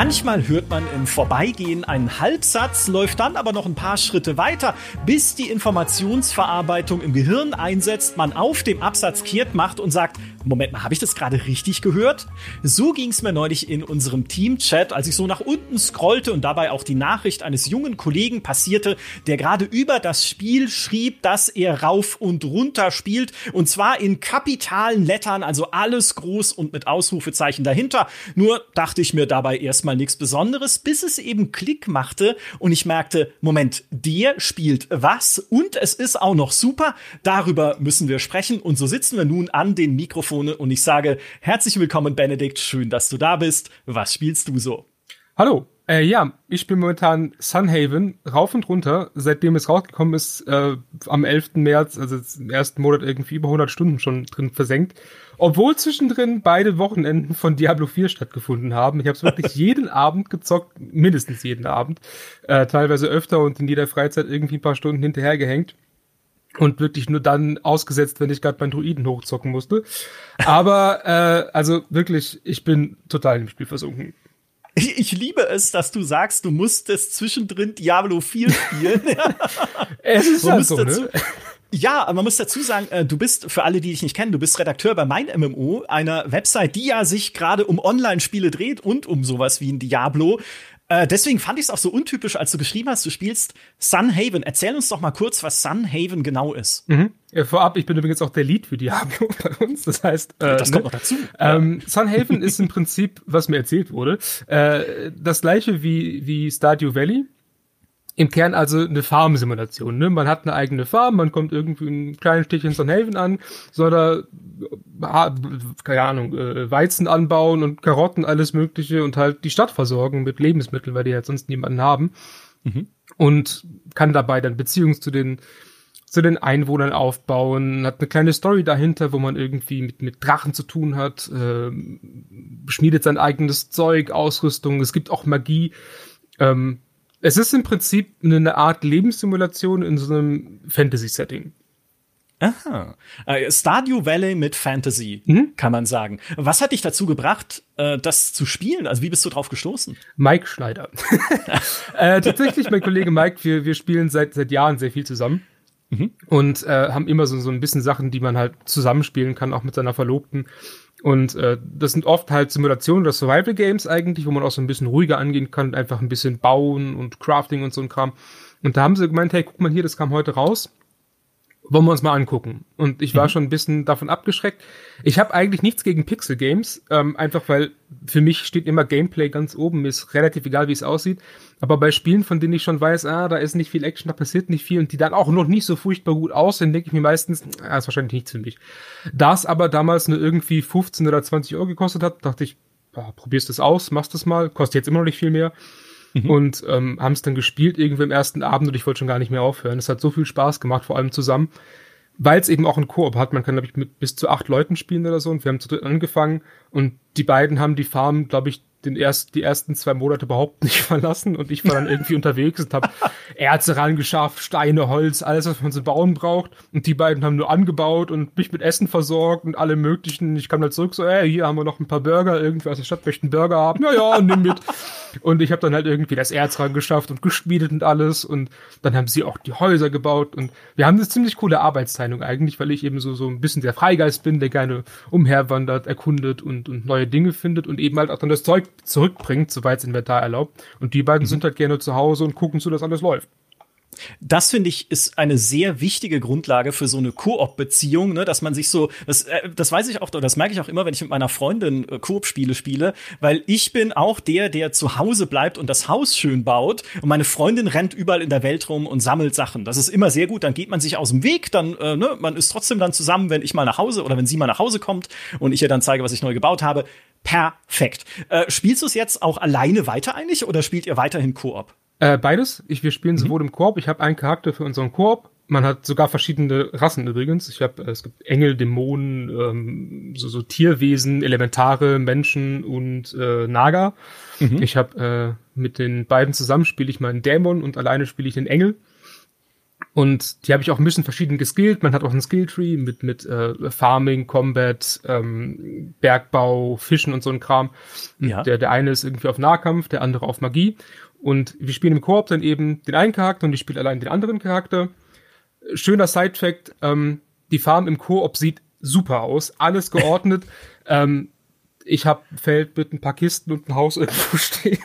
Manchmal hört man im Vorbeigehen einen Halbsatz, läuft dann aber noch ein paar Schritte weiter, bis die Informationsverarbeitung im Gehirn einsetzt, man auf dem Absatz kehrt macht und sagt, Moment mal, habe ich das gerade richtig gehört? So ging es mir neulich in unserem Team-Chat, als ich so nach unten scrollte und dabei auch die Nachricht eines jungen Kollegen passierte, der gerade über das Spiel schrieb, dass er rauf und runter spielt und zwar in kapitalen Lettern, also alles groß und mit Ausrufezeichen dahinter. Nur dachte ich mir dabei erstmal nichts Besonderes, bis es eben Klick machte und ich merkte, Moment, der spielt was und es ist auch noch super. Darüber müssen wir sprechen und so sitzen wir nun an den Mikrofon Mikrofone und ich sage herzlich willkommen, Benedikt. Schön, dass du da bist. Was spielst du so? Hallo. Äh, ja, ich bin momentan Sunhaven rauf und runter, seitdem es rausgekommen ist, äh, am 11. März, also im ersten Monat irgendwie über 100 Stunden schon drin versenkt. Obwohl zwischendrin beide Wochenenden von Diablo 4 stattgefunden haben. Ich habe es wirklich jeden Abend gezockt, mindestens jeden Abend, äh, teilweise öfter und in jeder Freizeit irgendwie ein paar Stunden hinterhergehängt und wirklich nur dann ausgesetzt, wenn ich gerade meinen Druiden hochzocken musste. Aber äh, also wirklich, ich bin total im Spiel versunken. Ich, ich liebe es, dass du sagst, du musstest zwischendrin Diablo 4 spielen. es ist halt so, dazu, ne? Ja, aber man muss dazu sagen, äh, du bist, für alle, die dich nicht kennen, du bist Redakteur bei Mein MMO, einer Website, die ja sich gerade um Online-Spiele dreht und um sowas wie ein Diablo. Äh, deswegen fand ich es auch so untypisch, als du geschrieben hast, du spielst Sunhaven. Erzähl uns doch mal kurz, was Sunhaven genau ist. Mhm. Ja, vorab, ich bin übrigens auch der Lead für Diablo bei uns. Das heißt, äh, das kommt ne? noch dazu. Ähm, Sunhaven ist im Prinzip, was mir erzählt wurde, äh, das gleiche wie, wie Stardew Valley im Kern also eine Farmsimulation. Ne? Man hat eine eigene Farm, man kommt irgendwie in kleinen Städtchen an, soll da, keine Ahnung, äh, Weizen anbauen und Karotten, alles Mögliche und halt die Stadt versorgen mit Lebensmitteln, weil die halt sonst niemanden haben. Mhm. Und kann dabei dann Beziehungen zu den zu den Einwohnern aufbauen, hat eine kleine Story dahinter, wo man irgendwie mit, mit Drachen zu tun hat, äh, schmiedet sein eigenes Zeug, Ausrüstung, es gibt auch Magie. Ähm, es ist im Prinzip eine Art Lebenssimulation in so einem Fantasy-Setting. Aha. Äh, Stardew Valley mit Fantasy, mhm. kann man sagen. Was hat dich dazu gebracht, äh, das zu spielen? Also wie bist du drauf gestoßen? Mike Schneider. äh, tatsächlich, mein Kollege Mike, wir, wir spielen seit, seit Jahren sehr viel zusammen. Mhm. Und äh, haben immer so, so ein bisschen Sachen, die man halt zusammenspielen kann, auch mit seiner Verlobten. Und äh, das sind oft halt Simulationen oder Survival Games eigentlich, wo man auch so ein bisschen ruhiger angehen kann, einfach ein bisschen bauen und Crafting und so ein Kram. Und da haben sie gemeint, hey, guck mal hier, das kam heute raus wollen wir uns mal angucken. Und ich war mhm. schon ein bisschen davon abgeschreckt. Ich habe eigentlich nichts gegen Pixel Games, ähm, einfach weil für mich steht immer Gameplay ganz oben. Mir ist relativ egal, wie es aussieht. Aber bei Spielen, von denen ich schon weiß, ah, da ist nicht viel Action, da passiert nicht viel und die dann auch noch nicht so furchtbar gut aussehen, denke ich mir meistens, ah, ist wahrscheinlich nichts für mich. Da es aber damals nur irgendwie 15 oder 20 Euro gekostet hat, dachte ich, ah, probierst es aus, machst es mal, kostet jetzt immer noch nicht viel mehr. Mhm. Und ähm, haben es dann gespielt irgendwie im ersten Abend und ich wollte schon gar nicht mehr aufhören. Es hat so viel Spaß gemacht, vor allem zusammen, weil es eben auch ein Koop hat. Man kann, glaube ich, mit bis zu acht Leuten spielen oder so. Und wir haben zu dritt angefangen und die beiden haben die Farm, glaube ich, den erst, die ersten zwei Monate überhaupt nicht verlassen und ich war dann irgendwie unterwegs und habe Erze rangeschafft, Steine, Holz, alles, was man zu bauen braucht. Und die beiden haben nur angebaut und mich mit Essen versorgt und alle möglichen. Ich kam dann zurück, so, ey, hier haben wir noch ein paar Burger, irgendwie aus der Stadt möchte einen Burger haben. Ja, ja, nimm mit. Und ich habe dann halt irgendwie das Erz rangeschafft und geschmiedet und alles. Und dann haben sie auch die Häuser gebaut. Und wir haben eine ziemlich coole Arbeitsteilung eigentlich, weil ich eben so, so ein bisschen der Freigeist bin, der gerne umherwandert, erkundet und, und neue Dinge findet und eben halt auch dann das Zeug zurückbringt, soweit es Inventar erlaubt. Und die beiden mhm. sind halt gerne zu Hause und gucken zu, dass alles läuft. Das finde ich ist eine sehr wichtige Grundlage für so eine Koop-Beziehung, ne, dass man sich so, das, äh, das weiß ich auch, das merke ich auch immer, wenn ich mit meiner Freundin äh, Koop-Spiele spiele, weil ich bin auch der, der zu Hause bleibt und das Haus schön baut und meine Freundin rennt überall in der Welt rum und sammelt Sachen. Das ist immer sehr gut, dann geht man sich aus dem Weg, dann, äh, ne, man ist trotzdem dann zusammen, wenn ich mal nach Hause oder wenn sie mal nach Hause kommt und ich ihr dann zeige, was ich neu gebaut habe. Perfekt. Äh, spielst du es jetzt auch alleine weiter eigentlich oder spielt ihr weiterhin Koop? Äh, beides. Ich, wir spielen mhm. sowohl im Koop. Ich habe einen Charakter für unseren Koop. Man hat sogar verschiedene Rassen übrigens. Ich habe, äh, es gibt Engel, Dämonen, ähm, so, so Tierwesen, Elementare, Menschen und äh, Naga. Mhm. Ich habe äh, mit den beiden zusammen spiele ich mal einen Dämon und alleine spiele ich den Engel. Und die habe ich auch ein bisschen verschieden geskillt. Man hat auch einen Skilltree mit, mit äh, Farming, Combat, ähm, Bergbau, Fischen und so ein Kram. Ja. Der, der eine ist irgendwie auf Nahkampf, der andere auf Magie. Und wir spielen im Koop dann eben den einen Charakter und ich spiele allein den anderen Charakter. Schöner Side-Fact, ähm, die Farm im Koop sieht super aus, alles geordnet. ähm, ich habe Feld mit ein paar Kisten und ein Haus irgendwo stehen.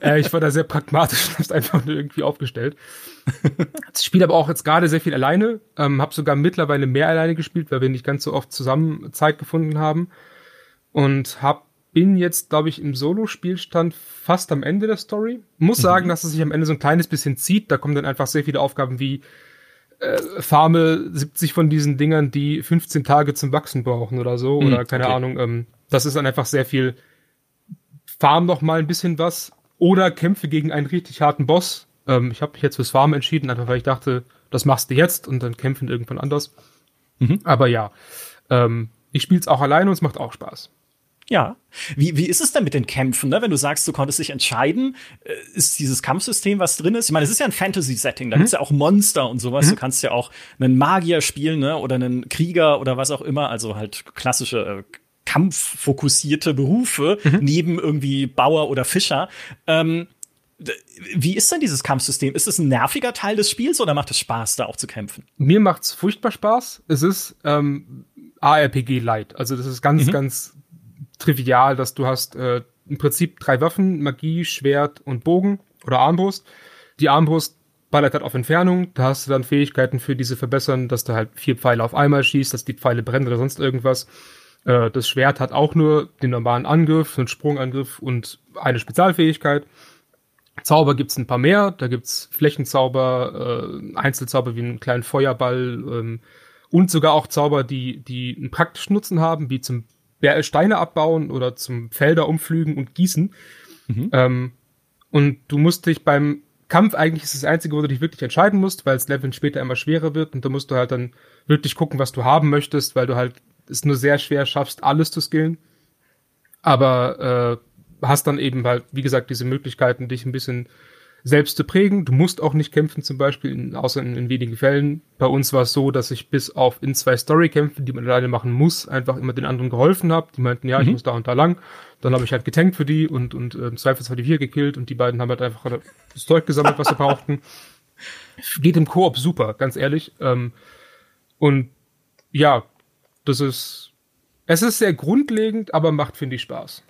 äh, ich war da sehr pragmatisch und hab's einfach nur irgendwie aufgestellt. Ich spiele aber auch jetzt gerade sehr viel alleine. Ähm, habe sogar mittlerweile mehr alleine gespielt, weil wir nicht ganz so oft zusammen Zeit gefunden haben. Und hab, bin jetzt, glaube ich, im Solo-Spielstand fast am Ende der Story. Muss mhm. sagen, dass es sich am Ende so ein kleines bisschen zieht. Da kommen dann einfach sehr viele Aufgaben wie äh, farme 70 von diesen Dingern, die 15 Tage zum Wachsen brauchen oder so. Mhm, oder keine okay. Ahnung. Ähm, das ist dann einfach sehr viel Farm noch mal ein bisschen was. Oder kämpfe gegen einen richtig harten Boss. Ähm, ich habe mich jetzt fürs Farm entschieden, einfach weil ich dachte, das machst du jetzt und dann kämpfen irgendwann anders. Mhm. Aber ja, ähm, ich spiele es auch alleine und es macht auch Spaß. Ja. Wie, wie ist es denn mit den Kämpfen, ne? Wenn du sagst, du konntest dich entscheiden, äh, ist dieses Kampfsystem, was drin ist? Ich meine, es ist ja ein Fantasy-Setting, da mhm. gibt's ja auch Monster und sowas. Mhm. Du kannst ja auch einen Magier spielen, ne? Oder einen Krieger oder was auch immer. Also halt klassische äh, kampffokussierte Berufe mhm. neben irgendwie Bauer oder Fischer. Ähm, wie ist denn dieses Kampfsystem? Ist es ein nerviger Teil des Spiels oder macht es Spaß, da auch zu kämpfen? Mir macht's furchtbar Spaß. Es ist ähm, ARPG Light. Also das ist ganz, mhm. ganz trivial, dass du hast äh, im Prinzip drei Waffen, Magie, Schwert und Bogen oder Armbrust. Die Armbrust ballert halt auf Entfernung, da hast du dann Fähigkeiten für diese verbessern, dass du halt vier Pfeile auf einmal schießt, dass die Pfeile brennen oder sonst irgendwas. Äh, das Schwert hat auch nur den normalen Angriff, einen Sprungangriff und eine Spezialfähigkeit. Zauber gibt's ein paar mehr, da gibt's Flächenzauber, äh, Einzelzauber wie einen kleinen Feuerball ähm, und sogar auch Zauber, die, die einen praktischen Nutzen haben, wie zum Steine abbauen oder zum Felder umflügen und gießen. Mhm. Ähm, und du musst dich beim Kampf eigentlich ist das Einzige, wo du dich wirklich entscheiden musst, weil das Leveln später immer schwerer wird und da musst du halt dann wirklich gucken, was du haben möchtest, weil du halt es nur sehr schwer schaffst, alles zu skillen. Aber äh, hast dann eben halt, wie gesagt, diese Möglichkeiten, dich ein bisschen selbst zu prägen. Du musst auch nicht kämpfen, zum Beispiel, in, außer in, in wenigen Fällen. Bei uns war es so, dass ich bis auf in zwei Storykämpfe, die man alleine machen muss, einfach immer den anderen geholfen habe. Die meinten, ja, mhm. ich muss da und da lang. Dann habe ich halt getankt für die und, und äh, im Zweifelsfall die vier gekillt und die beiden haben halt einfach das Zeug gesammelt, was sie brauchten. Geht im Koop super, ganz ehrlich. Ähm, und ja, das ist, es ist sehr grundlegend, aber macht, finde ich, Spaß.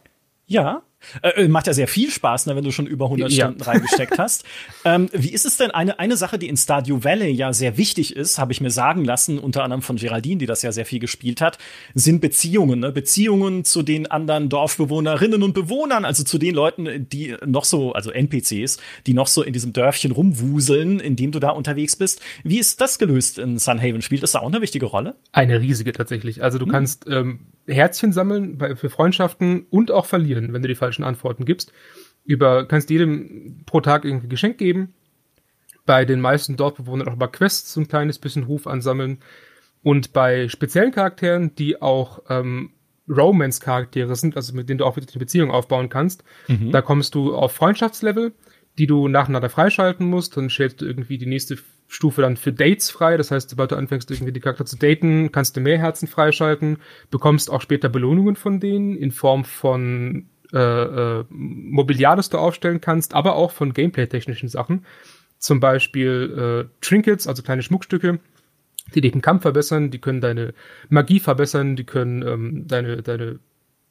Ja, äh, macht ja sehr viel Spaß, ne, wenn du schon über 100 ja. Stunden reingesteckt hast. Ähm, wie ist es denn eine, eine Sache, die in Stadio Valley ja sehr wichtig ist, habe ich mir sagen lassen, unter anderem von Geraldine, die das ja sehr viel gespielt hat, sind Beziehungen. Ne? Beziehungen zu den anderen Dorfbewohnerinnen und Bewohnern, also zu den Leuten, die noch so, also NPCs, die noch so in diesem Dörfchen rumwuseln, in dem du da unterwegs bist. Wie ist das gelöst in Sunhaven? Spielt das da auch eine wichtige Rolle? Eine riesige tatsächlich. Also du hm. kannst ähm, Herzchen sammeln bei, für Freundschaften und auch verlieren, wenn du die falschen Antworten gibst. Über, kannst jedem pro Tag irgendwie Geschenk geben. Bei den meisten Dorfbewohnern auch über Quests so ein kleines bisschen Ruf ansammeln. Und bei speziellen Charakteren, die auch ähm, Romance-Charaktere sind, also mit denen du auch wirklich eine Beziehung aufbauen kannst, mhm. da kommst du auf Freundschaftslevel, die du nacheinander freischalten musst. Dann stellst du irgendwie die nächste Stufe dann für Dates frei. Das heißt, sobald du anfängst, irgendwie die Charakter zu daten, kannst du mehr Herzen freischalten, bekommst auch später Belohnungen von denen in Form von äh, äh, Mobiliar, das du aufstellen kannst, aber auch von Gameplay-technischen Sachen. Zum Beispiel äh, Trinkets, also kleine Schmuckstücke, die den Kampf verbessern, die können deine Magie verbessern, die können ähm, deine, deine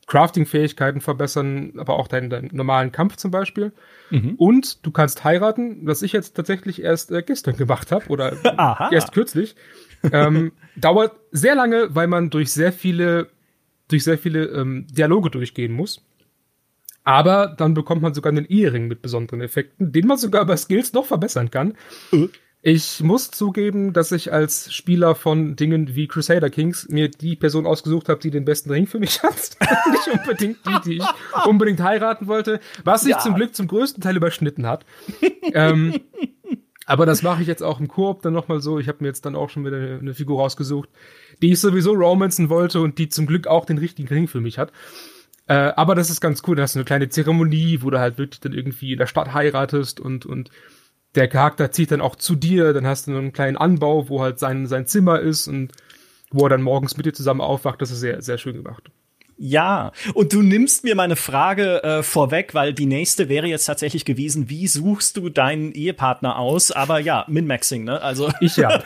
Crafting-Fähigkeiten verbessern, aber auch deinen, deinen normalen Kampf zum Beispiel. Mhm. Und du kannst heiraten, was ich jetzt tatsächlich erst äh, gestern gemacht habe oder Aha. erst kürzlich. ähm, dauert sehr lange, weil man durch sehr viele, durch sehr viele ähm, Dialoge durchgehen muss. Aber dann bekommt man sogar einen Ehering mit besonderen Effekten, den man sogar bei Skills noch verbessern kann. Ich muss zugeben, dass ich als Spieler von Dingen wie Crusader Kings mir die Person ausgesucht habe, die den besten Ring für mich hat. Nicht unbedingt die, die ich unbedingt heiraten wollte, was sich ja. zum Glück zum größten Teil überschnitten hat. ähm, aber das mache ich jetzt auch im Koop dann nochmal so. Ich habe mir jetzt dann auch schon wieder eine, eine Figur rausgesucht, die ich sowieso romanzen wollte und die zum Glück auch den richtigen Ring für mich hat. Äh, aber das ist ganz cool. Da hast du eine kleine Zeremonie, wo du halt wirklich dann irgendwie in der Stadt heiratest und, und der Charakter zieht dann auch zu dir, dann hast du einen kleinen Anbau, wo halt sein, sein Zimmer ist und wo er dann morgens mit dir zusammen aufwacht. Das ist sehr, sehr schön gemacht. Ja, und du nimmst mir meine Frage äh, vorweg, weil die nächste wäre jetzt tatsächlich gewesen, wie suchst du deinen Ehepartner aus? Aber ja, Min-Maxing, ne? Also ich ja.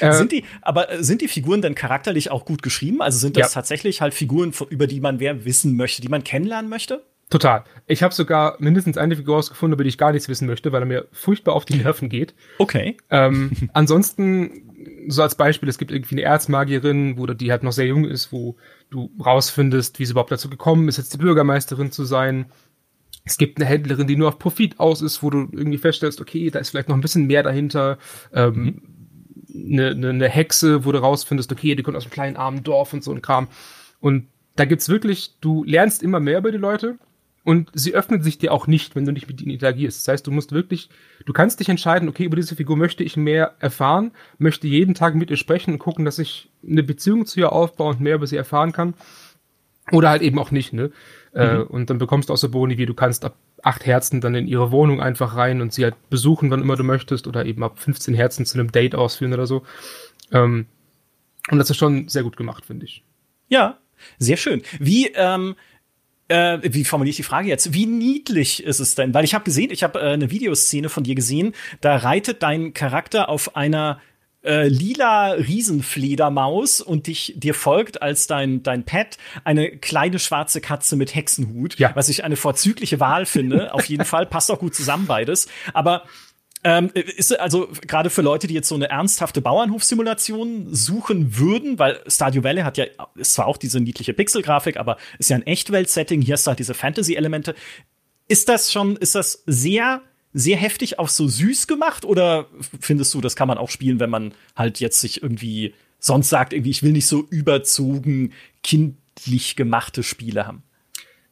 sind die, aber äh, sind die Figuren denn charakterlich auch gut geschrieben? Also sind das ja. tatsächlich halt Figuren, über die man wer wissen möchte, die man kennenlernen möchte? Total. Ich habe sogar mindestens eine Figur ausgefunden, über die ich gar nichts wissen möchte, weil er mir furchtbar auf die Nerven geht. Okay. Ähm, ansonsten, so als Beispiel, es gibt irgendwie eine Erzmagierin, wo die halt noch sehr jung ist, wo du rausfindest, wie sie überhaupt dazu gekommen ist, jetzt die Bürgermeisterin zu sein. Es gibt eine Händlerin, die nur auf Profit aus ist, wo du irgendwie feststellst, okay, da ist vielleicht noch ein bisschen mehr dahinter. Ähm, eine, eine, eine Hexe, wo du rausfindest, okay, die kommt aus einem kleinen armen Dorf und so ein Kram. Und da gibt's wirklich, du lernst immer mehr über die Leute und sie öffnet sich dir auch nicht, wenn du nicht mit ihnen interagierst. Das heißt, du musst wirklich, du kannst dich entscheiden, okay, über diese Figur möchte ich mehr erfahren, möchte jeden Tag mit ihr sprechen und gucken, dass ich eine Beziehung zu ihr aufbaue und mehr über sie erfahren kann. Oder halt eben auch nicht, ne? Äh, mhm. Äh, und dann bekommst du auch so Boni, wie du kannst ab acht Herzen dann in ihre Wohnung einfach rein und sie halt besuchen, wann immer du möchtest, oder eben ab 15 Herzen zu einem Date ausführen oder so. Ähm, und das ist schon sehr gut gemacht, finde ich. Ja, sehr schön. Wie, ähm, äh, wie formuliere ich die Frage jetzt? Wie niedlich ist es denn? Weil ich habe gesehen, ich habe äh, eine Videoszene von dir gesehen, da reitet dein Charakter auf einer äh, lila Riesenfledermaus und dich dir folgt als dein dein Pet eine kleine schwarze Katze mit Hexenhut, ja. was ich eine vorzügliche Wahl finde. Auf jeden Fall passt auch gut zusammen beides. Aber ähm, ist also gerade für Leute, die jetzt so eine ernsthafte Bauernhofsimulation suchen würden, weil Stardew Valley hat ja ist zwar auch diese niedliche Pixelgrafik, aber ist ja ein Echtwelt-Setting. Hier hast du halt diese Fantasy-Elemente. Ist das schon, ist das sehr sehr heftig auf so süß gemacht oder findest du, das kann man auch spielen, wenn man halt jetzt sich irgendwie sonst sagt, irgendwie, ich will nicht so überzogen kindlich gemachte Spiele haben?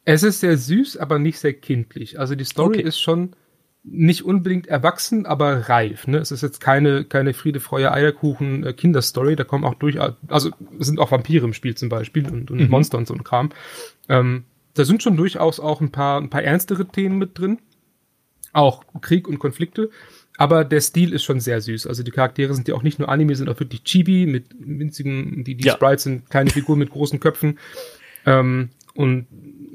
Es ist sehr süß, aber nicht sehr kindlich. Also die Story okay. ist schon nicht unbedingt erwachsen, aber reif. Ne? Es ist jetzt keine, keine Friede, Freude, Eierkuchen äh, Kinderstory. Da kommen auch durchaus, also es sind auch Vampire im Spiel zum Beispiel und, und mhm. Monster und so ein Kram. Ähm, da sind schon durchaus auch ein paar, ein paar ernstere Themen mit drin auch Krieg und Konflikte. Aber der Stil ist schon sehr süß. Also die Charaktere sind ja auch nicht nur Anime, sind auch wirklich Chibi mit winzigen, die, die ja. Sprites sind kleine Figuren mit großen Köpfen. Ähm, und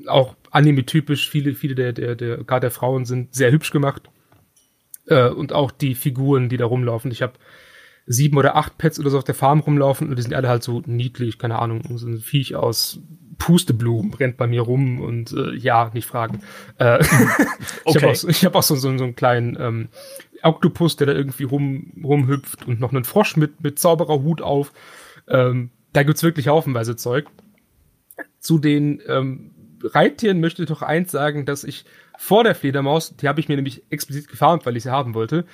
auch Anime-typisch, viele, viele der, der, der, gerade der Frauen sind sehr hübsch gemacht. Äh, und auch die Figuren, die da rumlaufen. Ich habe sieben oder acht Pets oder so auf der Farm rumlaufen und die sind alle halt so niedlich, keine Ahnung, so ein Viech aus Pusteblumen rennt bei mir rum und äh, ja, nicht fragen. Äh, okay. ich habe auch, ich hab auch so, so, so einen kleinen ähm, Oktopus, der da irgendwie rum, rumhüpft und noch einen Frosch mit, mit Zaubererhut auf. Ähm, da gibt's wirklich haufenweise Zeug. Zu den ähm, Reittieren möchte ich doch eins sagen, dass ich vor der Fledermaus, die habe ich mir nämlich explizit gefarmt, weil ich sie haben wollte,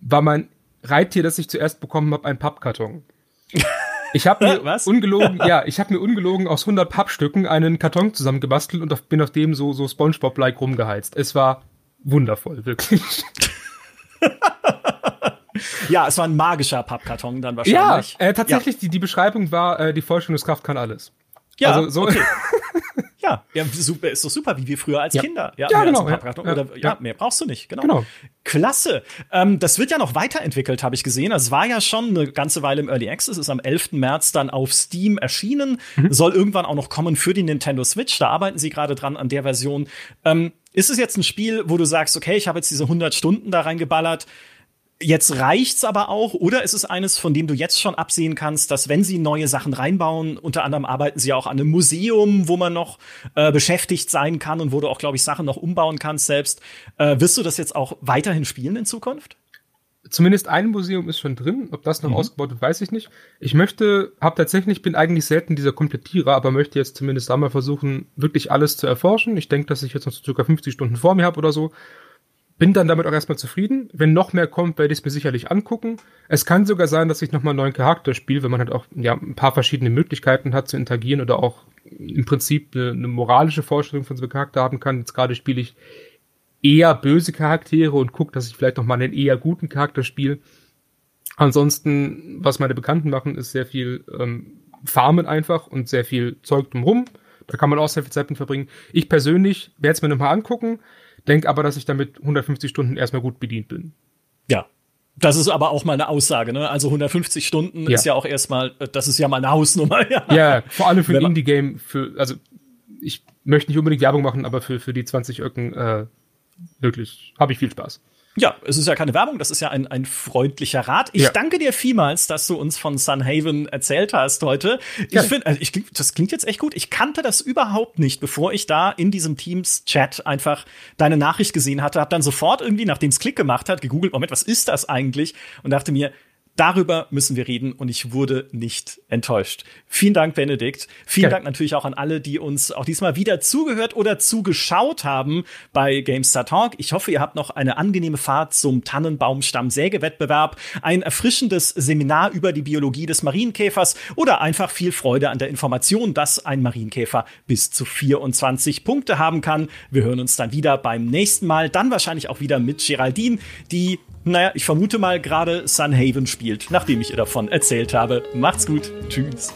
war mein Reittier, das ich zuerst bekommen habe, ein Pappkarton. Ich habe mir Was? ungelogen, ja, ich habe mir ungelogen aus 100 Pappstücken einen Karton zusammengebastelt und auf, bin auf dem so so SpongeBob-like rumgeheizt. Es war wundervoll, wirklich. ja, es war ein magischer Pappkarton dann wahrscheinlich. Ja, äh, tatsächlich, ja. Die, die Beschreibung war, äh, die Vollständigungskraft kann alles. Ja, also, so okay. Ja, ja, super, ist doch super, wie wir früher als ja. Kinder. Ja, ja genau. Ja, oder, ja, mehr brauchst du nicht, genau. genau. Klasse. Ähm, das wird ja noch weiterentwickelt, habe ich gesehen. Es war ja schon eine ganze Weile im Early Access, ist am 11. März dann auf Steam erschienen, mhm. soll irgendwann auch noch kommen für die Nintendo Switch. Da arbeiten sie gerade dran an der Version. Ähm, ist es jetzt ein Spiel, wo du sagst, okay, ich habe jetzt diese 100 Stunden da reingeballert, Jetzt reicht's aber auch, oder ist es eines, von dem du jetzt schon absehen kannst, dass wenn sie neue Sachen reinbauen, unter anderem arbeiten sie auch an einem Museum, wo man noch äh, beschäftigt sein kann und wo du auch, glaube ich, Sachen noch umbauen kannst selbst. Äh, wirst du das jetzt auch weiterhin spielen in Zukunft? Zumindest ein Museum ist schon drin. Ob das noch mhm. ausgebaut wird, weiß ich nicht. Ich möchte, habe tatsächlich, bin eigentlich selten dieser Komplettierer, aber möchte jetzt zumindest einmal versuchen, wirklich alles zu erforschen. Ich denke, dass ich jetzt noch so circa 50 Stunden vor mir habe oder so bin dann damit auch erstmal zufrieden. Wenn noch mehr kommt, werde ich es mir sicherlich angucken. Es kann sogar sein, dass ich nochmal einen neuen Charakter spiele, wenn man halt auch ja, ein paar verschiedene Möglichkeiten hat zu interagieren oder auch im Prinzip eine, eine moralische Vorstellung von so einem Charakter haben kann. Jetzt gerade spiele ich eher böse Charaktere und gucke, dass ich vielleicht nochmal einen eher guten Charakter spiele. Ansonsten, was meine Bekannten machen, ist sehr viel ähm, Farmen einfach und sehr viel Zeug drumherum. Da kann man auch sehr viel Zeit mit verbringen. Ich persönlich werde es mir nochmal angucken denke aber, dass ich damit 150 Stunden erstmal gut bedient bin. Ja, das ist aber auch mal eine Aussage, ne? Also 150 Stunden ja. ist ja auch erstmal, das ist ja mal eine Hausnummer. Ja, ja vor allem für ein Indie-Game, für, also ich möchte nicht unbedingt Werbung machen, aber für, für die 20 Öcken äh, wirklich habe ich viel Spaß. Ja, es ist ja keine Werbung, das ist ja ein, ein freundlicher Rat. Ich ja. danke dir vielmals, dass du uns von Sunhaven erzählt hast heute. Ich finde, also das klingt jetzt echt gut. Ich kannte das überhaupt nicht, bevor ich da in diesem Teams-Chat einfach deine Nachricht gesehen hatte. Hab dann sofort irgendwie, nachdem es Klick gemacht hat, gegoogelt, Moment, was ist das eigentlich? Und dachte mir, Darüber müssen wir reden und ich wurde nicht enttäuscht. Vielen Dank, Benedikt. Vielen okay. Dank natürlich auch an alle, die uns auch diesmal wieder zugehört oder zugeschaut haben bei GameStar Talk. Ich hoffe, ihr habt noch eine angenehme Fahrt zum Tannenbaumstamm-Sägewettbewerb, ein erfrischendes Seminar über die Biologie des Marienkäfers oder einfach viel Freude an der Information, dass ein Marienkäfer bis zu 24 Punkte haben kann. Wir hören uns dann wieder beim nächsten Mal, dann wahrscheinlich auch wieder mit Geraldine, die naja, ich vermute mal gerade Sunhaven spielt, nachdem ich ihr davon erzählt habe. Macht's gut. Tschüss.